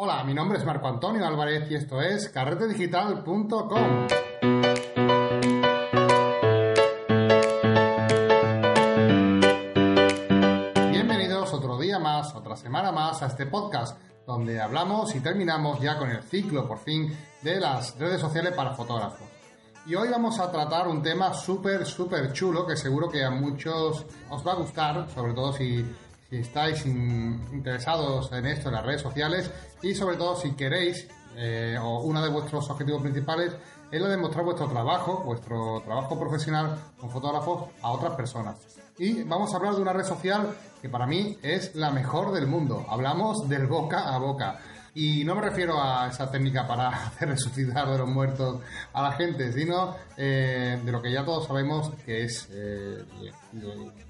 Hola, mi nombre es Marco Antonio Álvarez y esto es carretedigital.com. Bienvenidos otro día más, otra semana más a este podcast donde hablamos y terminamos ya con el ciclo por fin de las redes sociales para fotógrafos. Y hoy vamos a tratar un tema súper, súper chulo que seguro que a muchos os va a gustar, sobre todo si si estáis interesados en esto en las redes sociales y sobre todo si queréis eh, o uno de vuestros objetivos principales es lo de mostrar vuestro trabajo, vuestro trabajo profesional como fotógrafo a otras personas. Y vamos a hablar de una red social que para mí es la mejor del mundo. Hablamos del boca a boca. Y no me refiero a esa técnica para hacer resucitar de los muertos a la gente, sino eh, de lo que ya todos sabemos que es eh,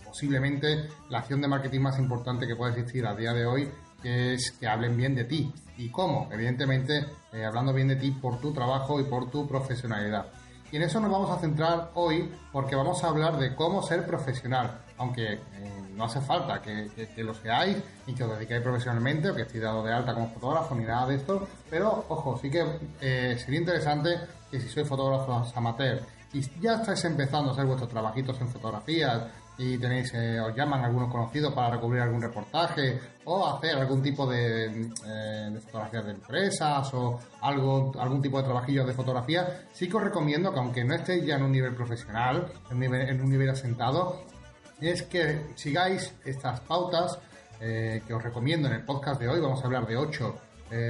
posiblemente la acción de marketing más importante que puede existir a día de hoy, que es que hablen bien de ti. ¿Y cómo? Evidentemente, eh, hablando bien de ti por tu trabajo y por tu profesionalidad. Y en eso nos vamos a centrar hoy porque vamos a hablar de cómo ser profesional, aunque eh, no hace falta que, lo seáis y que os dediquéis profesionalmente o que estéis dado de alta como fotógrafo ni nada de esto, pero ojo, sí que eh, sería interesante que si sois fotógrafos amateur y ya estáis empezando a hacer vuestros trabajitos en fotografías y tenéis, eh, os llaman algunos conocidos para recubrir algún reportaje o hacer algún tipo de, fotografías de empresas o algo, algún tipo de trabajillos de fotografía, sí que os recomiendo que aunque no estéis ya en un nivel profesional, en un nivel asentado, es que sigáis estas pautas eh, que os recomiendo en el podcast de hoy. Vamos a hablar de ocho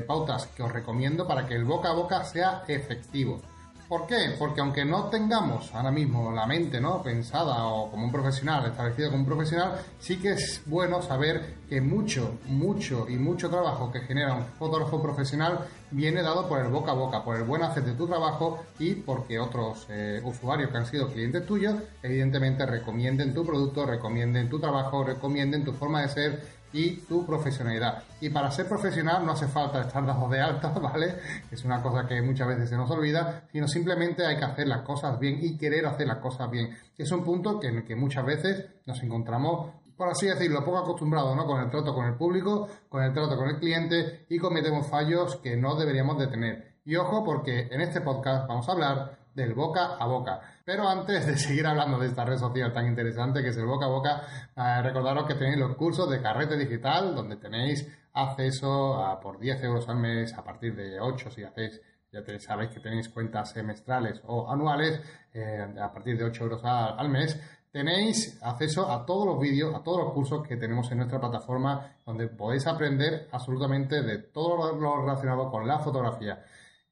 pautas que os recomiendo para que el boca a boca sea efectivo. ¿Por qué? Porque aunque no tengamos ahora mismo la mente pensada o como un profesional, establecido como un profesional, sí que es bueno saber que mucho, mucho y mucho trabajo que genera un fotógrafo profesional viene dado por el boca a boca, por el buen hacer de tu trabajo y porque otros eh, usuarios que han sido clientes tuyos, evidentemente recomienden tu producto, recomienden tu trabajo, recomienden tu forma de ser y tu profesionalidad. Y para ser profesional no hace falta estar dado de alta, ¿vale? Es una cosa que muchas veces se nos olvida, sino simplemente hay que hacer las cosas bien y querer hacer las cosas bien. Es un punto que, en el que muchas veces nos encontramos, por así decirlo, poco acostumbrados, ¿no? Con el trato con el público, con el trato con el cliente y cometemos fallos que no deberíamos de tener. Y ojo porque en este podcast vamos a hablar del boca a boca. Pero antes de seguir hablando de esta red social tan interesante que es el boca a boca, eh, recordaros que tenéis los cursos de Carrete Digital, donde tenéis acceso a, por 10 euros al mes, a partir de 8 si hacéis, ya sabéis que tenéis cuentas semestrales o anuales, eh, a partir de 8 euros al mes, tenéis acceso a todos los vídeos, a todos los cursos que tenemos en nuestra plataforma, donde podéis aprender absolutamente de todo lo relacionado con la fotografía.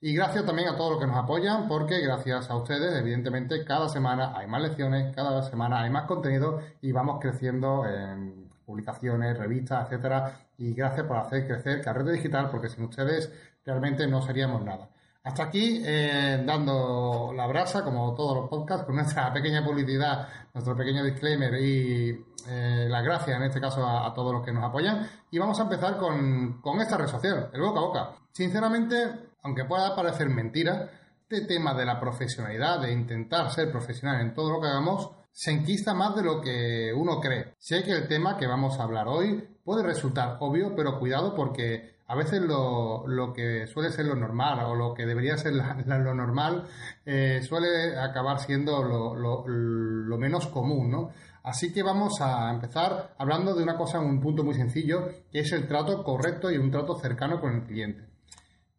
Y gracias también a todos los que nos apoyan, porque gracias a ustedes, evidentemente, cada semana hay más lecciones, cada semana hay más contenido y vamos creciendo en publicaciones, revistas, etcétera. Y gracias por hacer crecer Carrete Digital, porque sin ustedes realmente no seríamos nada. Hasta aquí, eh, dando la brasa, como todos los podcasts, con nuestra pequeña publicidad, nuestro pequeño disclaimer y eh, las gracias en este caso a, todos los que nos apoyan. Y vamos a empezar con, con esta red social, el boca a boca. Sinceramente, aunque pueda parecer mentira, este tema de la profesionalidad, de intentar ser profesional en todo lo que hagamos, se enquista más de lo que uno cree. Sé que el tema que vamos a hablar hoy puede resultar obvio, pero cuidado porque a veces lo, que suele ser lo normal o lo que debería ser lo normal eh, suele acabar siendo lo, lo, menos común, ¿no? Así que vamos a empezar hablando de una cosa, un punto muy sencillo, que es el trato correcto y un trato cercano con el cliente.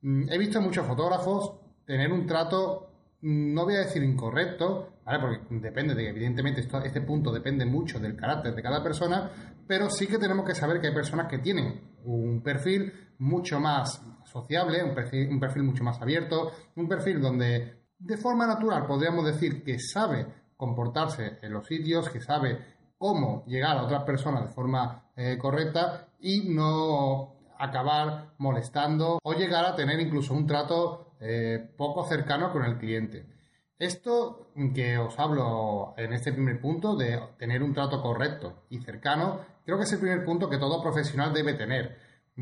Mm, he visto muchos fotógrafos tener un trato, mm, no voy a decir incorrecto, ¿vale? Porque depende de, evidentemente, este punto depende mucho del carácter de cada persona, pero sí que tenemos que saber que hay personas que tienen un perfil mucho más sociable, un perfil mucho más abierto, un perfil donde de forma natural podríamos decir que sabe comportarse en los sitios, que sabe cómo llegar a otras personas de forma eh, correcta y no acabar molestando o llegar a tener incluso un trato eh, poco cercano con el cliente. Esto que os hablo en este primer punto de tener un trato correcto y cercano, creo que es el primer punto que todo profesional debe tener.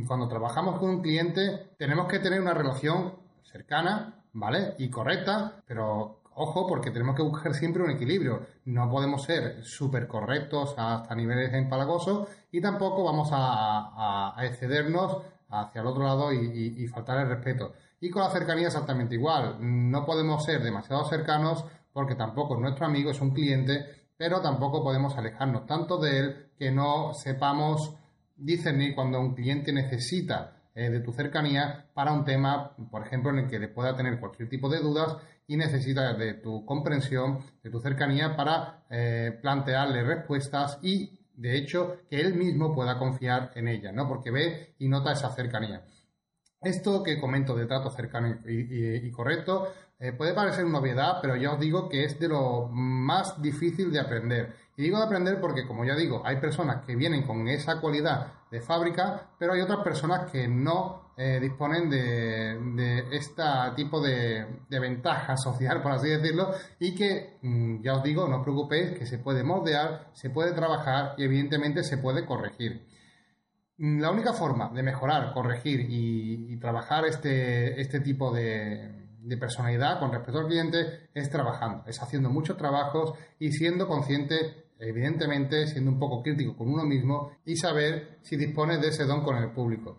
Cuando trabajamos con un cliente tenemos que tener una relación cercana, ¿vale? Y correcta, pero ojo porque tenemos que buscar siempre un equilibrio. No podemos ser súper correctos hasta niveles empalagosos y tampoco vamos a, excedernos hacia el otro lado y, faltar el respeto. Y con la cercanía exactamente igual. No podemos ser demasiado cercanos porque tampoco es nuestro amigo, es un cliente, pero tampoco podemos alejarnos tanto de él que no sepamos discernir cuando un cliente necesita eh, de tu cercanía para un tema, por ejemplo, en el que pueda tener cualquier tipo de dudas y necesita de tu comprensión, de tu cercanía para eh, plantearle respuestas y, de hecho, que él mismo pueda confiar en ella, ¿no? Porque ve y nota esa cercanía. Esto que comento de trato cercano y, correcto eh, puede parecer una obviedad, pero ya os digo que es de lo más difícil de aprender. Y digo de aprender porque, como ya digo, hay personas que vienen con esa cualidad de fábrica, pero hay otras personas que no eh, disponen de, este tipo de, ventaja social, por así decirlo, y que, mm, ya os digo, no os preocupéis, que se puede moldear, se puede trabajar y evidentemente se puede corregir. Mm, la única forma de mejorar, corregir y, trabajar este, este tipo de, de personalidad con respecto al cliente es trabajando, es haciendo muchos trabajos y siendo consciente evidentemente siendo un poco crítico con uno mismo y saber si dispones de ese don con el público.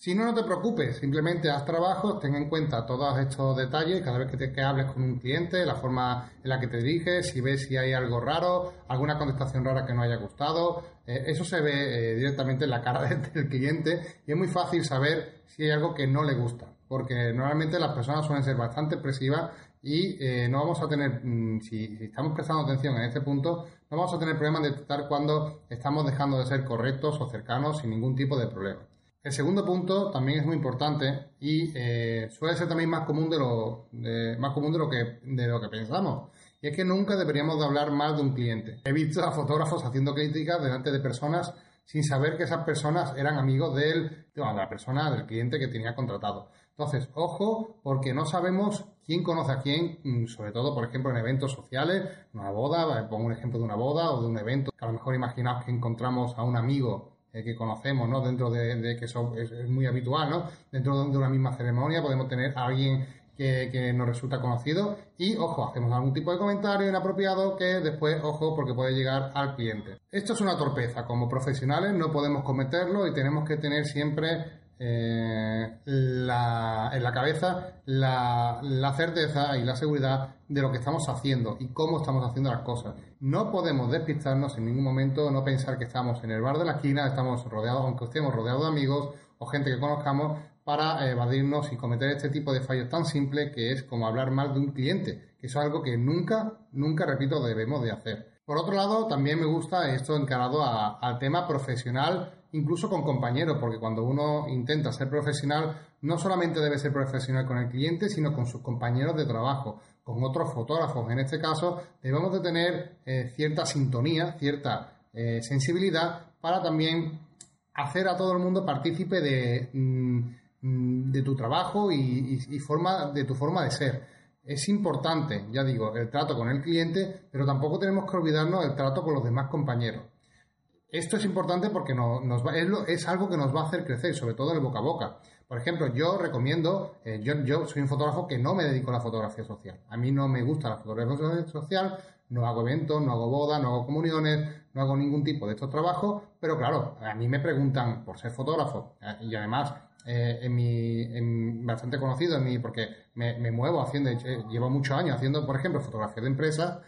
Si no, no te preocupes, simplemente haz trabajos, ten en cuenta todos estos detalles cada vez que, te, hables con un cliente, la forma en la que te diriges, si ves si hay algo raro, alguna contestación rara que no haya gustado, eh, eso se ve eh, directamente en la cara del cliente y es muy fácil saber si hay algo que no le gusta, porque normalmente las personas suelen ser bastante expresivas y eh, no vamos a tener, mm, si, estamos prestando atención en este punto, no vamos a tener problema en detectar cuando estamos dejando de ser correctos o cercanos sin ningún tipo de problema. El segundo punto también es muy importante y eh, suele ser también más común de lo, más común de lo, que, de lo que pensamos. Y es que nunca deberíamos de hablar mal de un cliente. He visto a fotógrafos haciendo críticas delante de personas sin saber que esas personas eran amigos de, él, de la persona, del cliente que tenía contratado. Entonces, ojo, porque no sabemos quién conoce a quién, mm, sobre todo, por ejemplo, en eventos sociales, una boda, pongo un ejemplo de una boda o de un evento, que a lo mejor imaginaos que encontramos a un amigo eh, que conocemos, ¿no? Dentro de, que eso es, muy habitual, ¿no? Dentro de una misma ceremonia podemos tener a alguien que, que, nos resulta conocido y, ojo, hacemos algún tipo de comentario inapropiado que después, ojo, porque puede llegar al cliente. Esto es una torpeza. Como profesionales no podemos cometerlo y tenemos que tener siempre eh, en la cabeza la, la, certeza y la seguridad de lo que estamos haciendo y cómo estamos haciendo las cosas. No podemos despistarnos en ningún momento, no pensar que estamos en el bar de la esquina, estamos rodeados, aunque estemos rodeados de amigos o gente que conozcamos, para evadirnos y cometer este tipo de fallos tan simples que es como hablar mal de un cliente, que es algo que nunca, nunca, repito, debemos de hacer. Por otro lado, también me gusta esto encarado al tema profesional incluso con compañeros, porque cuando uno intenta ser profesional, no solamente debe ser profesional con el cliente, sino con sus compañeros de trabajo, con otros fotógrafos. En este caso, debemos de tener eh, cierta sintonía, cierta eh, sensibilidad para también hacer a todo el mundo partícipe de, mm, de tu trabajo y, forma, de tu forma de ser. Es importante, ya digo, el trato con el cliente, pero tampoco tenemos que olvidarnos del trato con los demás compañeros. Esto es importante porque nos es, algo que nos va a hacer crecer, sobre todo el boca a boca. Por ejemplo, yo recomiendo, eh, yo, yo, soy un fotógrafo que no me dedico a la fotografía social. A mí no me gusta la fotografía social, no hago eventos, no hago bodas, no hago comuniones, no hago ningún tipo de estos trabajos, pero claro, a mí me preguntan por ser fotógrafo eh, y además eh, en mi, bastante conocido en mi, porque me, me muevo haciendo, llevo muchos años haciendo, por ejemplo, fotografía de empresas,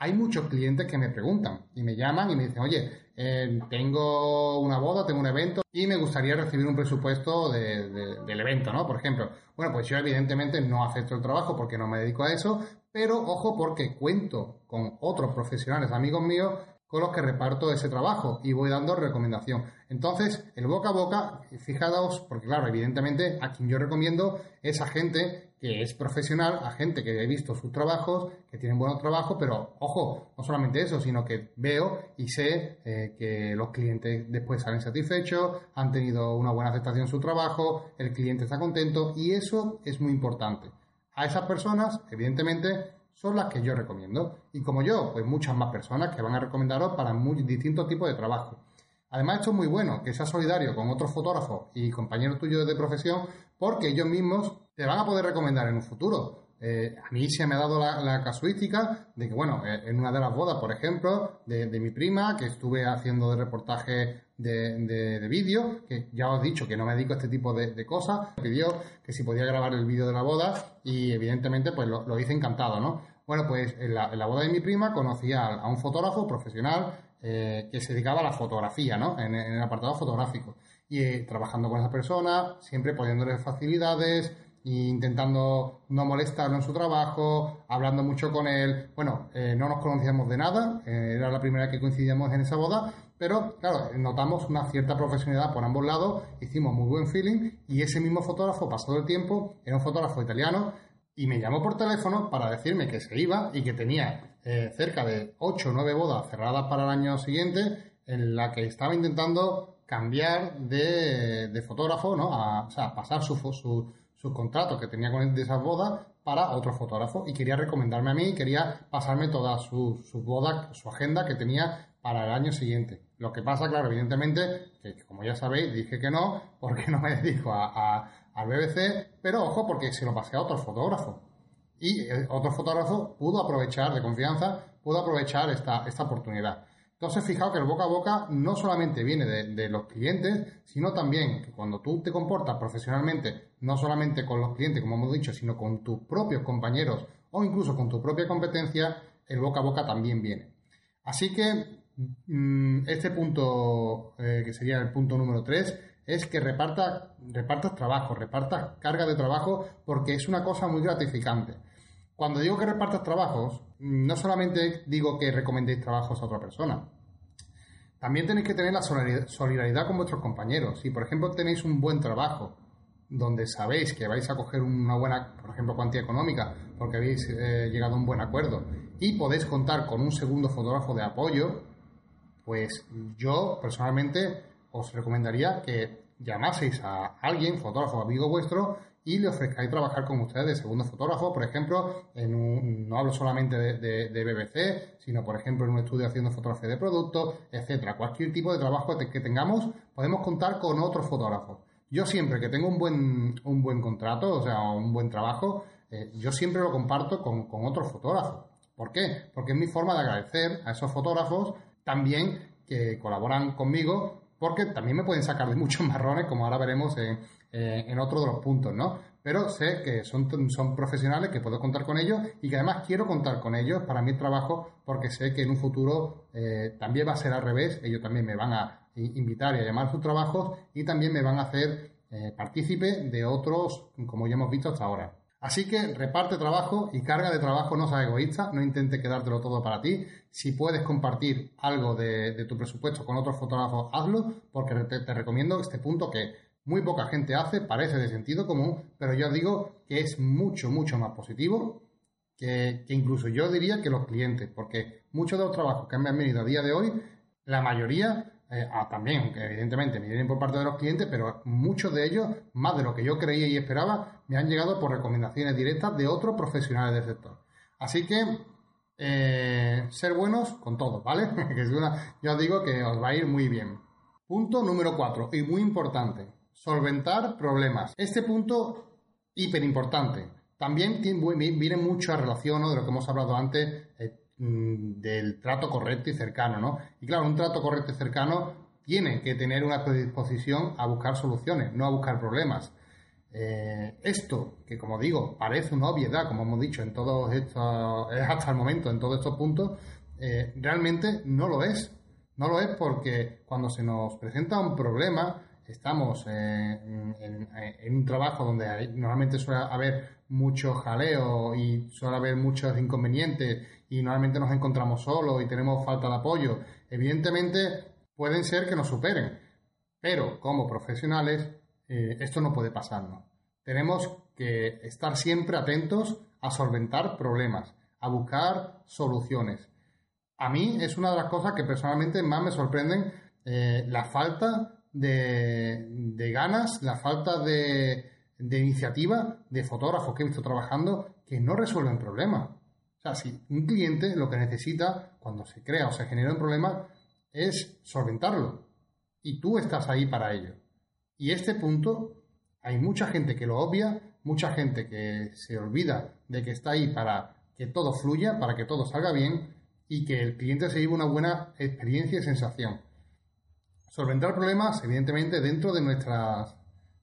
hay muchos clientes que me preguntan y me llaman y me dicen, oye, eh, tengo una boda, tengo un evento y me gustaría recibir un presupuesto del evento, ¿no? Por ejemplo. Bueno, pues yo evidentemente no acepto el trabajo porque no me dedico a eso, pero ojo porque cuento con otros profesionales, amigos míos, con los que reparto ese trabajo y voy dando recomendación. Entonces, el boca a boca, fijaos, porque claro, evidentemente a quien yo recomiendo es a gente que es profesional, a gente que he visto sus trabajos, que tienen buenos trabajos, pero ojo, no solamente eso, sino que veo y sé eh, que los clientes después salen satisfechos, han tenido una buena aceptación en su trabajo, el cliente está contento y eso es muy importante. A esas personas, evidentemente, son las que yo recomiendo. Y como yo, pues muchas más personas que van a recomendaros para muy distintos tipos de trabajo. Además, esto es muy bueno, que seas solidario con otros fotógrafos y compañeros tuyos de profesión, porque ellos mismos te van a poder recomendar en un futuro. Eh, a mí se me ha dado la, casuística de que, bueno, eh, en una de las bodas, por ejemplo, de, mi prima, que estuve haciendo de reportaje de, vídeo, que ya os he dicho que no me dedico a este tipo de, cosas, me pidió que si podía grabar el vídeo de la boda y evidentemente pues lo, hice encantado, ¿no? Bueno, pues en la, boda de mi prima conocí a, un fotógrafo profesional eh, que se dedicaba a la fotografía, ¿no? En, el apartado fotográfico. Y trabajando con esa persona, siempre poniéndole facilidades, intentando no molestarlo en su trabajo, hablando mucho con él. Bueno, eh, no nos conocíamos de nada, eh, era la primera que coincidíamos en esa boda, pero claro, notamos una cierta profesionalidad por ambos lados, hicimos muy buen feeling y ese mismo fotógrafo, pasado el tiempo, era un fotógrafo italiano y me llamó por teléfono para decirme que se iba y que tenía eh, cerca de 8 o 9 bodas cerradas para el año siguiente en la que estaba intentando cambiar de, fotógrafo, ¿no? o sea, pasar su, sus contratos que tenía con él de esas bodas para otro fotógrafo y quería recomendarme a mí, quería pasarme todas sus su bodas, su agenda que tenía para el año siguiente. Lo que pasa, claro, evidentemente, que como ya sabéis, dije que no, porque no me dedico a, al BBC, pero ojo, porque se lo pasé a otro fotógrafo. Y otro fotógrafo pudo aprovechar de confianza, pudo aprovechar esta, esta oportunidad. Entonces, fijaos que el boca a boca no solamente viene de, los clientes, sino también que cuando tú te comportas profesionalmente, no solamente con los clientes, como hemos dicho, sino con tus propios compañeros o incluso con tu propia competencia, el boca a boca también viene. Así que mm, este punto, eh, que sería el punto número 3, es que reparta, repartas trabajo, repartas carga de trabajo, porque es una cosa muy gratificante. Cuando digo que repartas trabajos, no solamente digo que recomendéis trabajos a otra persona. También tenéis que tener la solidaridad con vuestros compañeros. Si, por ejemplo, tenéis un buen trabajo, donde sabéis que vais a coger una buena, por ejemplo, cuantía económica, porque habéis eh, llegado a un buen acuerdo, y podéis contar con un segundo fotógrafo de apoyo, pues yo personalmente os recomendaría que llamaseis a alguien, fotógrafo amigo vuestro, y le ofrezcáis trabajar con ustedes de segundo fotógrafo, por ejemplo, en un, no hablo solamente de, BBC, sino por ejemplo en un estudio haciendo fotografía de productos, etcétera. Cualquier tipo de trabajo que tengamos, podemos contar con otros fotógrafos. Yo siempre que tengo un buen, un buen contrato, o sea, un buen trabajo, eh, yo siempre lo comparto con, con otros fotógrafos. ¿Por qué? Porque es mi forma de agradecer a esos fotógrafos también que colaboran conmigo, porque también me pueden sacar de muchos marrones, como ahora veremos en, eh, en otro de los puntos, ¿no? Pero sé que son, profesionales, que puedo contar con ellos y que además quiero contar con ellos para mi trabajo porque sé que en un futuro eh, también va a ser al revés, ellos también me van a invitar y a llamar a sus trabajos y también me van a hacer eh, partícipe de otros, como ya hemos visto hasta ahora. Así que reparte trabajo y carga de trabajo, no seas egoísta, no intentes quedártelo todo para ti. Si puedes compartir algo de, tu presupuesto con otros fotógrafos, hazlo, porque te recomiendo este punto que muy poca gente hace, parece de sentido común, pero yo digo que es mucho, mucho más positivo que, incluso yo diría que los clientes, porque muchos de los trabajos que me han venido a día de hoy, la mayoría, eh, ah, también, aunque evidentemente me vienen por parte de los clientes, pero muchos de ellos, más de lo que yo creía y esperaba, me han llegado por recomendaciones directas de otros profesionales del sector. Así que eh, ser buenos con todo, ¿vale? que es una, yo digo que os va a ir muy bien. Punto número 4, y muy importante, solventar problemas. Este punto hiper importante. También viene mucho a relación de lo que hemos hablado antes eh, mm, del trato correcto y cercano, ¿no? Y claro, un trato correcto y cercano tiene que tener una predisposición a buscar soluciones, no a buscar problemas. Eh, esto, que como digo, parece una obviedad, como hemos dicho en todos estos, hasta el momento, en todos estos puntos, eh, realmente no lo es. No lo es porque cuando se nos presenta un problema, estamos en, un trabajo donde normalmente suele haber mucho jaleo y suele haber muchos inconvenientes y normalmente nos encontramos solos y tenemos falta de apoyo, evidentemente pueden ser que nos superen, pero como profesionales eh, esto no puede pasarnos. Tenemos que estar siempre atentos a solventar problemas, a buscar soluciones. A mí es una de las cosas que personalmente más me sorprenden eh, la falta de, ganas, la falta de, iniciativa de fotógrafos que he visto trabajando que no resuelven problemas. O sea, si un cliente lo que necesita cuando se crea o se genera un problema es solventarlo. Y tú estás ahí para ello. Y este punto Hay mucha gente que lo obvia, mucha gente que se olvida de que está ahí para que todo fluya, para que todo salga bien y que el cliente se lleve una buena experiencia y sensación. Solventar problemas, evidentemente, dentro de nuestras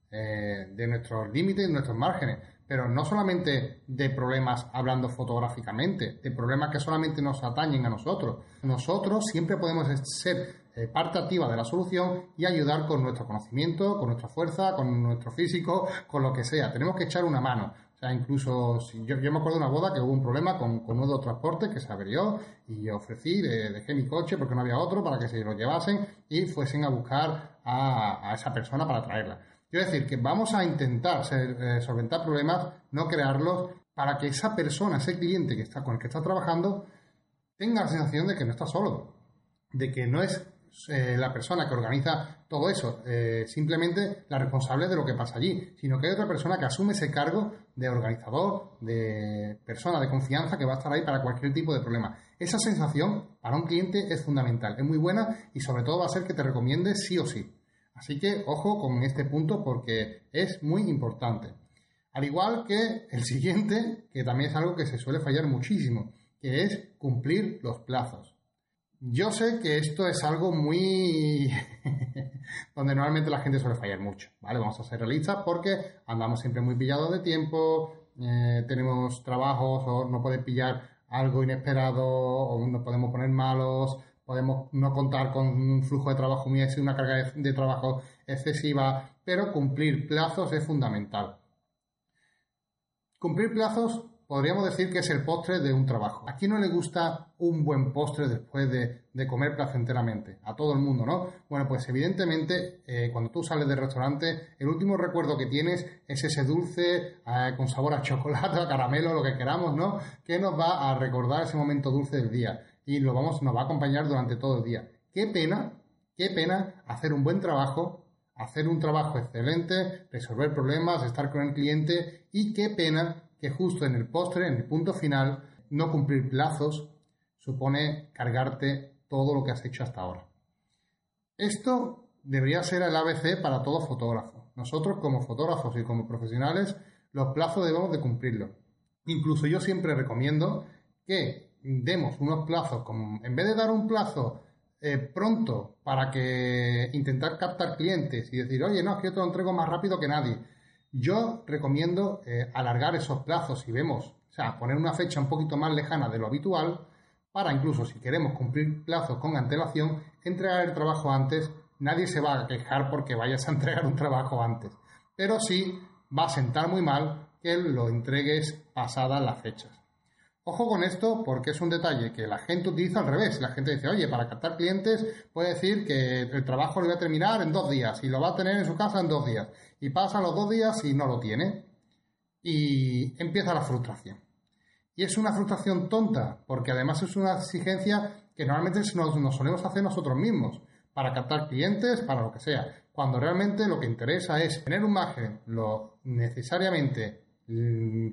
eh, de nuestros límites, de nuestros márgenes, pero no solamente de problemas hablando fotográficamente, de problemas que solamente nos atañen a nosotros. Nosotros siempre podemos ser eh, parte activa de la solución y ayudar con nuestro conocimiento, con nuestra fuerza, con nuestro físico, con lo que sea. Tenemos que echar una mano. O sea, incluso si yo, me acuerdo de una boda que hubo un problema con, con uno de que se averió y ofrecí, dejé mi coche porque no había otro para que se lo llevasen y fuesen a buscar a, esa persona para traerla. Quiero decir que vamos a intentar eh, solventar problemas, no crearlos, para que esa persona, ese cliente que está, con el que está trabajando, tenga la sensación de que no está solo, de que no es eh, la persona que organiza todo eso, eh, simplemente la responsable de lo que pasa allí, sino que hay otra persona que asume ese cargo de organizador, de persona de confianza que va a estar ahí para cualquier tipo de problema. Esa sensación para un cliente es fundamental, es muy buena y sobre todo va a ser que te recomiende sí o sí. Así que ojo con este punto porque es muy importante. Al igual que el siguiente, que también es algo que se suele fallar muchísimo, que es cumplir los plazos. Yo sé que esto es algo muy... donde normalmente la gente suele fallar mucho, ¿vale? Vamos a ser realistas porque andamos siempre muy pillados de tiempo, eh, tenemos trabajos o no puede pillar algo inesperado o nos podemos poner malos, podemos no contar con un flujo de trabajo muy una carga de trabajo excesiva, pero cumplir plazos es fundamental. Cumplir plazos podríamos decir que es el postre de un trabajo. ¿A quién no le gusta un buen postre después de, comer placenteramente? A todo el mundo, ¿no? Bueno, pues evidentemente eh, cuando tú sales del restaurante, el último recuerdo que tienes es ese dulce eh, con sabor a chocolate, a caramelo, lo que queramos, ¿no? Que nos va a recordar ese momento dulce del día y lo vamos, nos va a acompañar durante todo el día. Qué pena, qué pena hacer un buen trabajo hacer un trabajo excelente, resolver problemas, estar con el cliente y qué pena que justo en el postre, en el punto final, no cumplir plazos supone cargarte todo lo que has hecho hasta ahora. Esto debería ser el ABC para todo fotógrafo. Nosotros como fotógrafos y como profesionales, los plazos debemos de cumplirlos. Incluso yo siempre recomiendo que demos unos plazos, en vez de dar un plazo eh, pronto para que intentar captar clientes y decir, oye, no, es que yo te lo entrego más rápido que nadie yo recomiendo eh, alargar esos plazos si vemos, o sea, poner una fecha un poquito más lejana de lo habitual para incluso si queremos cumplir plazos con antelación, entregar el trabajo antes. Nadie se va a quejar porque vayas a entregar un trabajo antes, pero sí va a sentar muy mal que lo entregues pasadas las fechas. Ojo con esto porque es un detalle que la gente utiliza al revés. La gente dice, oye, para captar clientes puede decir que el trabajo lo va a terminar en dos días y lo va a tener en su casa en dos días. Y pasan los dos días y no lo tiene. Y empieza la frustración. Y es una frustración tonta porque además es una exigencia que normalmente nos, nos solemos hacer nosotros mismos para captar clientes, para lo que sea. Cuando realmente lo que interesa es tener un margen lo necesariamente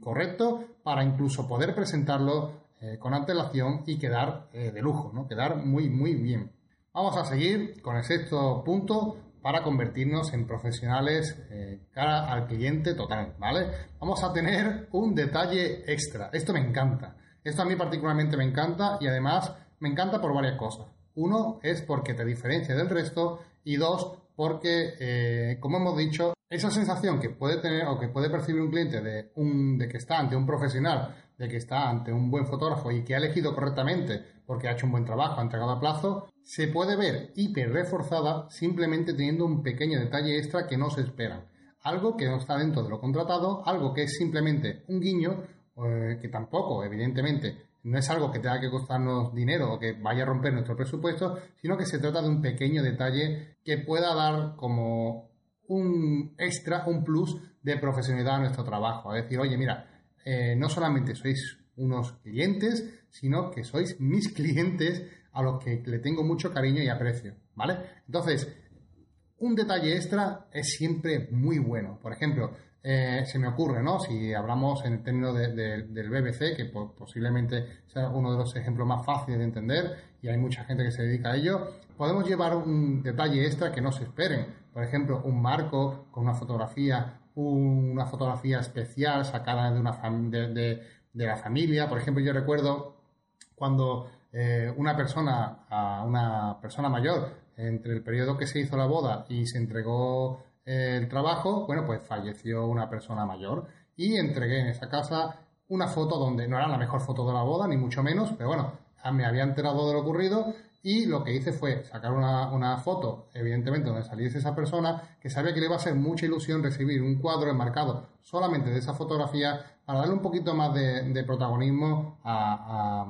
correcto para incluso poder presentarlo eh, con antelación y quedar eh, de lujo, ¿no? quedar muy, muy bien. Vamos a seguir con el sexto punto para convertirnos en profesionales eh, cara al cliente total, ¿vale? Vamos a tener un detalle extra. Esto me encanta. Esto a mí particularmente me encanta y además me encanta por varias cosas. Uno es porque te diferencia del resto y dos, porque, como hemos dicho, esa sensación que puede tener o que puede percibir un cliente de, un, de que está ante un profesional, de que está ante un buen fotógrafo y que ha elegido correctamente porque ha hecho un buen trabajo, ha entregado a plazo, se puede ver hiper reforzada simplemente teniendo un pequeño detalle extra que no se espera. Algo que no está dentro de lo contratado, algo que es simplemente un guiño, eh, que tampoco, evidentemente, no es algo que tenga que costarnos dinero o que vaya a romper nuestro presupuesto, sino que se trata de un pequeño detalle que pueda dar como un extra, un plus de profesionalidad a nuestro trabajo. Es decir, oye, mira, eh, no solamente sois unos clientes, sino que sois mis clientes a los que le tengo mucho cariño y aprecio, ¿vale? Entonces, un detalle extra es siempre muy bueno. Por ejemplo, eh, se me ocurre, ¿no? Si hablamos en el término del BBC, que posiblemente sea uno de los ejemplos más fáciles de entender y hay mucha gente que se dedica a ello, podemos llevar un detalle extra que no se esperen. Por ejemplo, un marco con una fotografía una fotografía especial sacada de, una de, la familia. Por ejemplo, yo recuerdo cuando eh, una persona, a una persona mayor, entre el periodo que se hizo la boda y se entregó eh, el trabajo, bueno, pues falleció una persona mayor y entregué en esa casa una foto donde no era la mejor foto de la boda, ni mucho menos, pero bueno, me había enterado de lo ocurrido y lo que hice fue sacar una, foto, evidentemente, donde saliese esa persona, que sabía que le iba a hacer mucha ilusión recibir un cuadro enmarcado solamente de esa fotografía para darle un poquito más de, protagonismo a,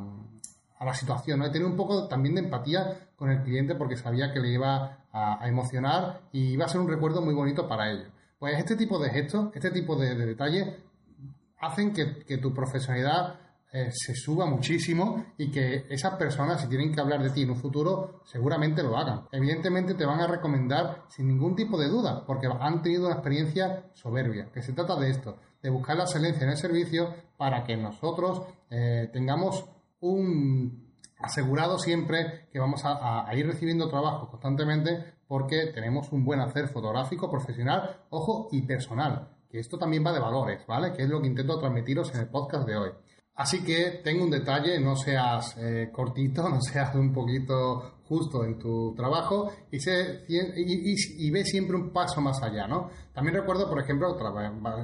la situación, ¿no? Y tener un poco también de empatía con el cliente porque sabía que le iba a, emocionar y iba a ser un recuerdo muy bonito para ellos. Pues este tipo de gestos, este tipo de, detalles hacen que tu profesionalidad eh, se suba muchísimo y que esas personas, si tienen que hablar de ti en un futuro, seguramente lo hagan. Evidentemente te van a recomendar sin ningún tipo de duda, porque han tenido una experiencia soberbia, que se trata de esto, de buscar la excelencia en el servicio para que nosotros eh, tengamos un asegurado siempre que vamos a, ir recibiendo trabajo constantemente porque tenemos un buen hacer fotográfico, profesional, ojo, y personal. Que esto también va de valores, ¿vale? Que es lo que intento transmitiros en el podcast de hoy. Así que tengo un detalle, no seas eh, cortito, no seas un poquito justo en tu trabajo y, ve siempre un paso más allá, ¿no? También recuerdo, por ejemplo,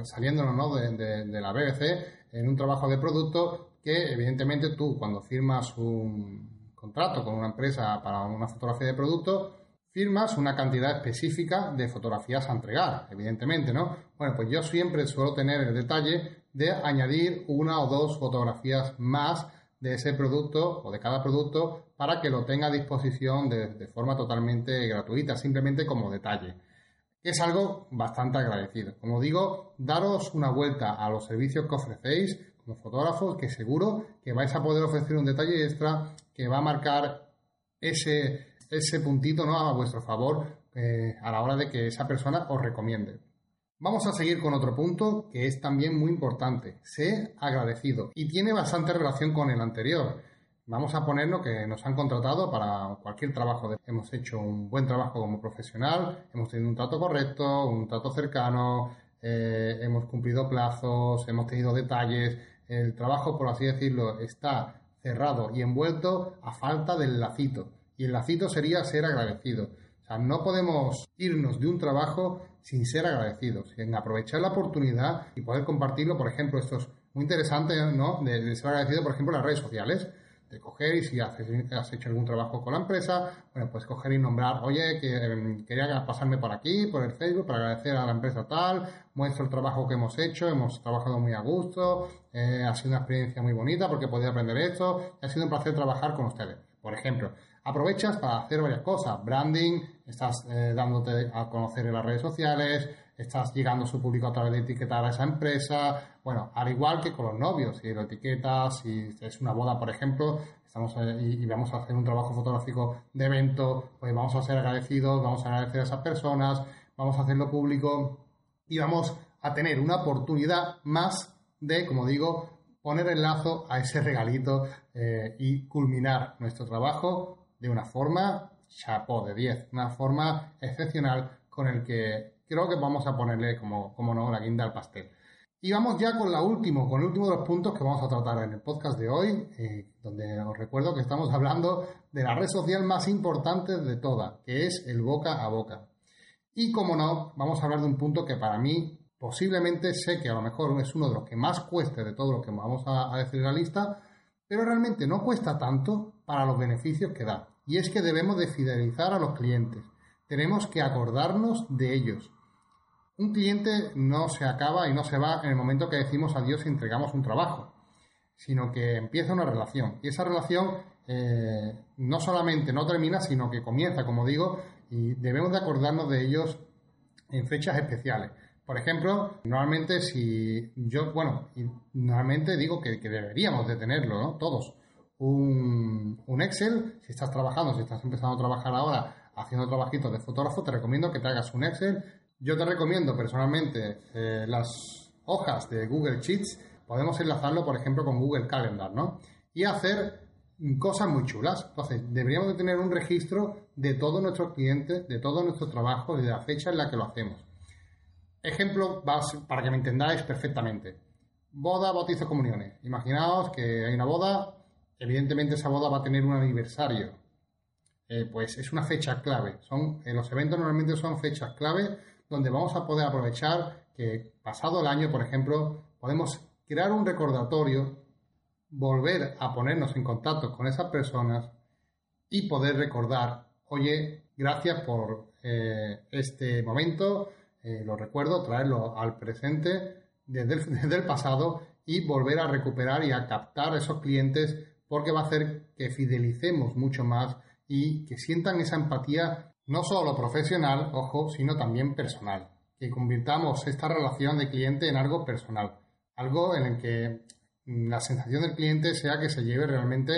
saliéndonos ¿no? de, la BBC, en un trabajo de producto, que evidentemente tú cuando firmas un contrato con una empresa para una fotografía de producto, firmas una cantidad específica de fotografías a entregar, evidentemente, ¿no? Bueno, pues yo siempre suelo tener el detalle de añadir una o dos fotografías más de ese producto o de cada producto para que lo tenga a disposición de, forma totalmente gratuita, simplemente como detalle. Es algo bastante agradecido. Como digo, daros una vuelta a los servicios que ofrecéis como fotógrafos, que seguro que vais a poder ofrecer un detalle extra que va a marcar ese, ese puntito ¿no? a vuestro favor eh, a la hora de que esa persona os recomiende. Vamos a seguir con otro punto que es también muy importante. Sé agradecido y tiene bastante relación con el anterior. Vamos a ponerlo que nos han contratado para cualquier trabajo. Hemos hecho un buen trabajo como profesional, hemos tenido un trato correcto, un trato cercano, eh, hemos cumplido plazos, hemos tenido detalles. El trabajo, por así decirlo, está cerrado y envuelto a falta del lacito. Y el lacito sería ser agradecido. O sea, no podemos irnos de un trabajo sin ser agradecidos, en aprovechar la oportunidad y poder compartirlo, por ejemplo, esto es muy interesante, ¿no? De, ser agradecido, por ejemplo, las redes sociales, de coger y si has hecho algún trabajo con la empresa, bueno, pues coger y nombrar, oye, que em, quería pasarme por aquí, por el Facebook, para agradecer a la empresa tal, muestro el trabajo que hemos hecho, hemos trabajado muy a gusto, eh, ha sido una experiencia muy bonita porque podido aprender esto, ha sido un placer trabajar con ustedes, por ejemplo aprovechas para hacer varias cosas. Branding, estás eh, dándote a conocer en las redes sociales, estás llegando a su público a través de etiquetar a esa empresa. Bueno, al igual que con los novios, si lo etiquetas, si es una boda, por ejemplo, estamos eh, y, vamos a hacer un trabajo fotográfico de evento, pues vamos a ser agradecidos, vamos a agradecer a esas personas, vamos a hacerlo público y vamos a tener una oportunidad más de, como digo, poner el lazo a ese regalito eh, y culminar nuestro trabajo de una forma chapó de 10, una forma excepcional con el que creo que vamos a ponerle como, como no la guinda al pastel. Y vamos ya con la último, con el último de los puntos que vamos a tratar en el podcast de hoy, eh, donde os recuerdo que estamos hablando de la red social más importante de todas, que es el boca a boca. Y como no, vamos a hablar de un punto que para mí posiblemente sé que a lo mejor es uno de los que más cueste de todo lo que vamos a, a decir en la lista, pero realmente no cuesta tanto para los beneficios que da y es que debemos de fidelizar a los clientes. Tenemos que acordarnos de ellos. Un cliente no se acaba y no se va en el momento que decimos adiós y entregamos un trabajo, sino que empieza una relación. Y esa relación eh, no solamente no termina, sino que comienza, como digo, y debemos de acordarnos de ellos en fechas especiales. Por ejemplo, normalmente si yo, bueno, normalmente digo que, que deberíamos de tenerlo, ¿no? Todos un, Excel. Si estás trabajando, si estás empezando a trabajar ahora haciendo trabajitos de fotógrafo, te recomiendo que te hagas un Excel. Yo te recomiendo personalmente eh, las hojas de Google Sheets. Podemos enlazarlo, por ejemplo, con Google Calendar, ¿no? Y hacer cosas muy chulas. Entonces, deberíamos de tener un registro de todos nuestros clientes, de todos nuestros trabajos y de la fecha en la que lo hacemos. Ejemplo para que me entendáis perfectamente. Boda, bautizo, comuniones. Imaginaos que hay una boda, evidentemente esa boda va a tener un aniversario. Eh, pues es una fecha clave. Son, los eventos normalmente son fechas clave donde vamos a poder aprovechar que pasado el año, por ejemplo, podemos crear un recordatorio, volver a ponernos en contacto con esas personas y poder recordar, oye, gracias por eh, este momento, eh, lo recuerdo, traerlo al presente desde el, desde el pasado y volver a recuperar y a captar esos clientes porque va a hacer que fidelicemos mucho más y que sientan esa empatía no solo profesional, ojo, sino también personal. Que convirtamos esta relación de cliente en algo personal. Algo en el que la sensación del cliente sea que se lleve realmente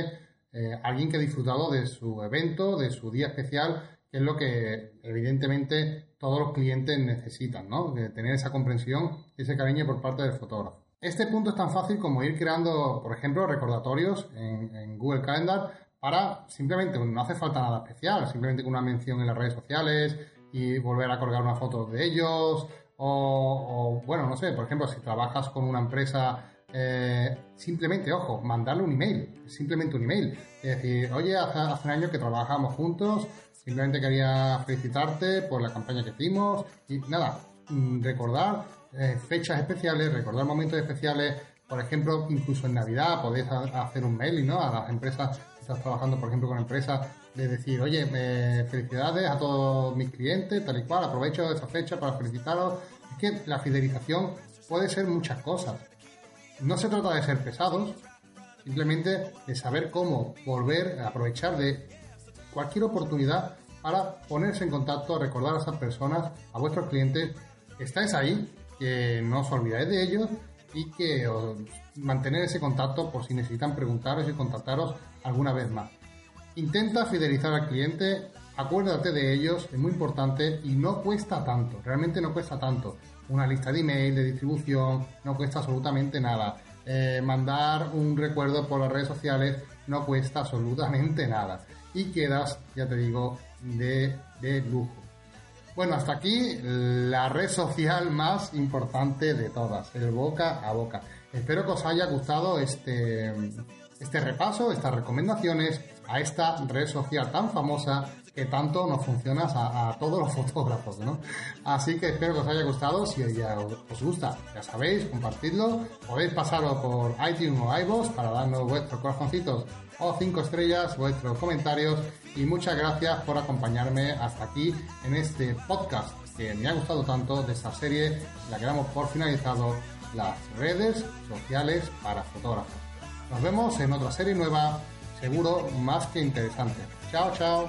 eh, alguien que ha disfrutado de su evento, de su día especial, que es lo que evidentemente todos los clientes necesitan, ¿no? tener esa comprensión y ese cariño por parte del fotógrafo. Este punto es tan fácil como ir creando, por ejemplo, recordatorios en, Google Calendar para simplemente, no hace falta nada especial, simplemente con una mención en las redes sociales y volver a colgar una foto de ellos. O, bueno, no sé, por ejemplo, si trabajas con una empresa, eh, simplemente, ojo, mandarle un email, simplemente un email. Es decir, oye, hace, un año que trabajamos juntos, simplemente quería felicitarte por la campaña que hicimos y nada, mm, recordar eh, fechas especiales, recordar momentos especiales, por ejemplo, incluso en Navidad podéis hacer un mail ¿no? a las empresas estás trabajando, por ejemplo, con empresas, de decir, oye, felicidades a todos mis clientes, tal y cual, aprovecho esa fecha para felicitaros. Es que la fidelización puede ser muchas cosas. No se trata de ser pesados, simplemente de saber cómo volver aprovechar de cualquier oportunidad para ponerse en contacto, recordar a esas personas, a vuestros clientes, estáis ahí, que no os olvidáis de ellos y que os mantener ese contacto por si necesitan preguntaros y contactaros alguna vez más. Intenta fidelizar al cliente, acuérdate de ellos, es muy importante y no cuesta tanto, realmente no cuesta tanto. Una lista de email, de distribución, no cuesta absolutamente nada. Eh, mandar un recuerdo por las redes sociales no cuesta absolutamente nada. Y quedas, ya te digo, de, de lujo. Bueno, hasta aquí la red social más importante de todas, el boca a boca. Espero que os haya gustado este, este repaso, estas recomendaciones a esta red social tan famosa que tanto nos funciona a, todos los fotógrafos, ¿no? Así que espero que os haya gustado. Si ya os gusta, ya sabéis, compartidlo. Podéis pasarlo por iTunes o iVoox para darnos vuestros corazoncitos o cinco estrellas, vuestros comentarios. Y muchas gracias por acompañarme hasta aquí en este podcast que me ha gustado tanto de esta serie. La que damos por finalizado las redes sociales para fotógrafos. Nos vemos en otra serie nueva, seguro más que interesante. Chao, chao.